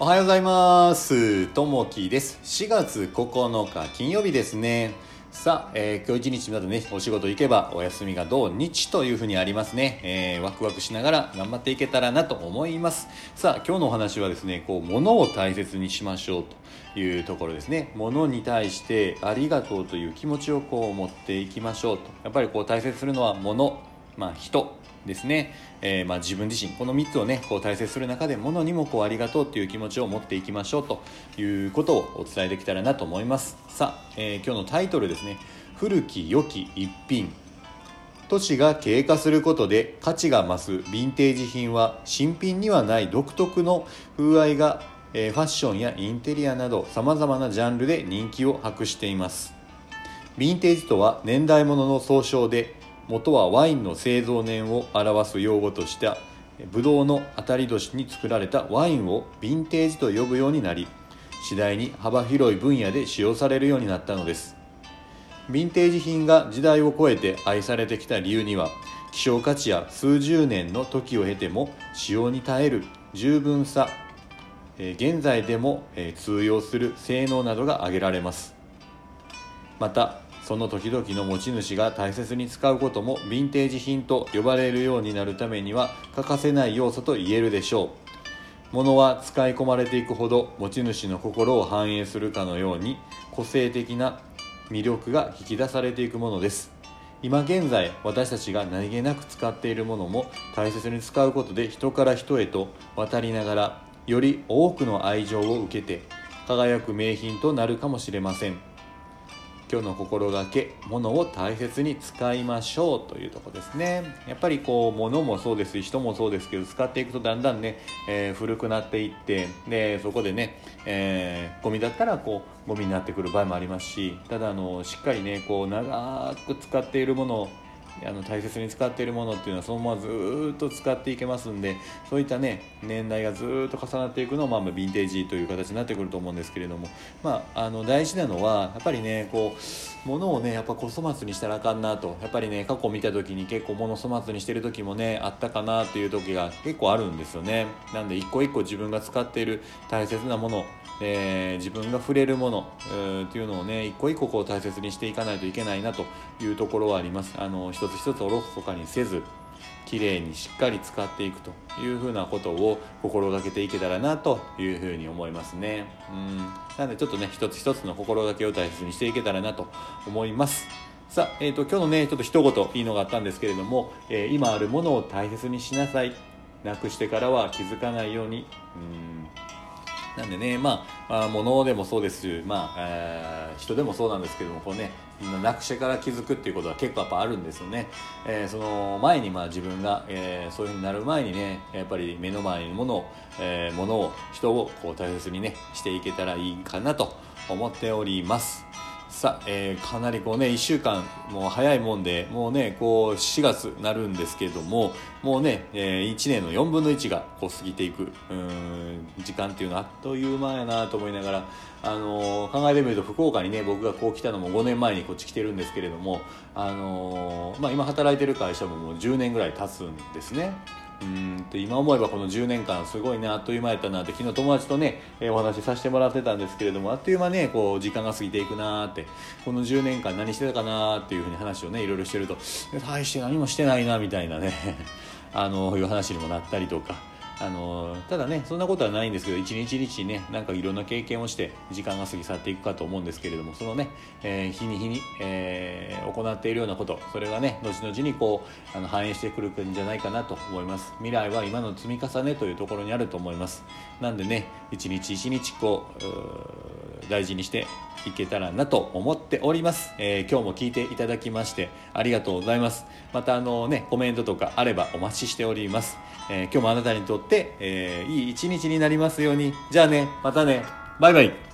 おはようございます。ともきです。4月9日金曜日ですね。さあ、えー今日一日までね、お仕事行けばお休みが土日というふうにありますね。えーワクワクしながら頑張っていけたらなと思います。さあ、今日のお話はですね、こう、物を大切にしましょうというところですね。物に対してありがとうという気持ちをこう持っていきましょうと。やっぱりこう大切するのは物、まあ人、ですね、えーまあ、自分自身この3つをねこう大切する中で物にもこうありがとうっていう気持ちを持っていきましょうということをお伝えできたらなと思います。さあ、えー今日のタイトルですね。古き良き一品。都市が経過することで価値が増すヴィンテージ品は新品にはない独特の風合いが、えーファッションやインテリアなどさまざまなジャンルで人気を博しています。ヴィンテージとは年代物の総称で元はワインの製造年を表す用語としたブドウの当たり年に作られたワインをヴィンテージと呼ぶようになり次第に幅広い分野で使用されるようになったのです。ヴィンテージ品が時代を超えて愛されてきた理由には希少価値や数十年の時を経ても使用に耐える十分さ現在でも通用する性能などが挙げられます。またその時々の持ち主が大切に使うこともヴィンテージ品と呼ばれるようになるためには欠かせない要素と言えるでしょう。物は使い込まれていくほど持ち主の心を反映するかのように個性的な魅力が引き出されていくものです。今現在私たちが何気なく使っているものも大切に使うことで人から人へと渡りながらより多くの愛情を受けて輝く名品となるかもしれません。今日の心がけ物を大切に使いましょうというとこですね。やっぱりこう物もそうですし人もそうですけど使っていくとだんだんね、えー古くなっていってでそこでね、えーゴミだったらこうゴミになってくる場合もありますしただあのしっかりねこう長く使っているものあの大切に使っているものっていうのはそのままずっと使っていけますんでそういったね年代がずっと重なっていくのはまあヴィンテージという形になってくると思うんですけれどもまああの大事なのはやっぱりねこう物をねやっぱこう粗末にしたらあかんなとやっぱりね過去見た時に結構物粗末にしてる時もねあったかなっていう時が結構あるんですよね。なんで一個一個自分が使っている大切なものえー自分が触れるもの、えーっていうのをね一個一個こう大切にしていかないといけないなというところはあります。あの一つ一つおろそかにせずきれいにしっかり使っていくというふうなことを心がけていけたらなというふうに思いますね。うん。なのでちょっとね一つ一つの心がけを大切にしていけたらなと思います。さあ、えー、と今日のねちょっと一言いいのがあったんですけれども、えー今あるものを大切にしなさい。なくしてからは気づかないように。うん。なんでね、まあ、あ物でもそうですし、まあえー人でもそうなんですけどもこうねなくしてから気づくっていうことは結構やっぱあるんですよね、えーその前にまあ自分が、えーそういうふうになる前にねやっぱり目の前にものを、えー物を人をこう大切にねしていけたらいいかなと思っております。さあ、えーかなりこうね1週間もう早いもんでもうねこう4月なるんですけどももうね、え1年の4分の1がこう過ぎていくうん時間っていうのはあっという間やなと思いながら、あのー考えてみると福岡にね僕がこう来たのも5年前にこっち来てるんですけれども、あのまあ、今働いてる会社ももう10年ぐらい経つんですね。うんと今思えばこの10年間すごいねあっという間やったなって昨日友達とね、えーお話しさせてもらってたんですけれどもあっという間ねこう時間が過ぎていくなーってこの10年間何してたかなーっていうふうに話をねいろいろしてると大して何もしてないなみたいなね あのいう話にもなったりとか。あのただねそんなことはないんですけど一日一日ねなんかいろんな経験をして時間が過ぎ去っていくかと思うんですけれどもそのね、えー日に日に、えー行っているようなことそれがね後々にこうあの反映してくるんじゃないかなと思います。未来は今の積み重ねというところにあると思います。なんでね一日一日こうう大事にしていけたらなと思っております、えー今日も聞いていただきましてありがとうございます。またあのねコメントとかあればお待ちしております、えー今日もあなたにとって、えーいい一日になりますように。じゃあねまたね。バイバイ。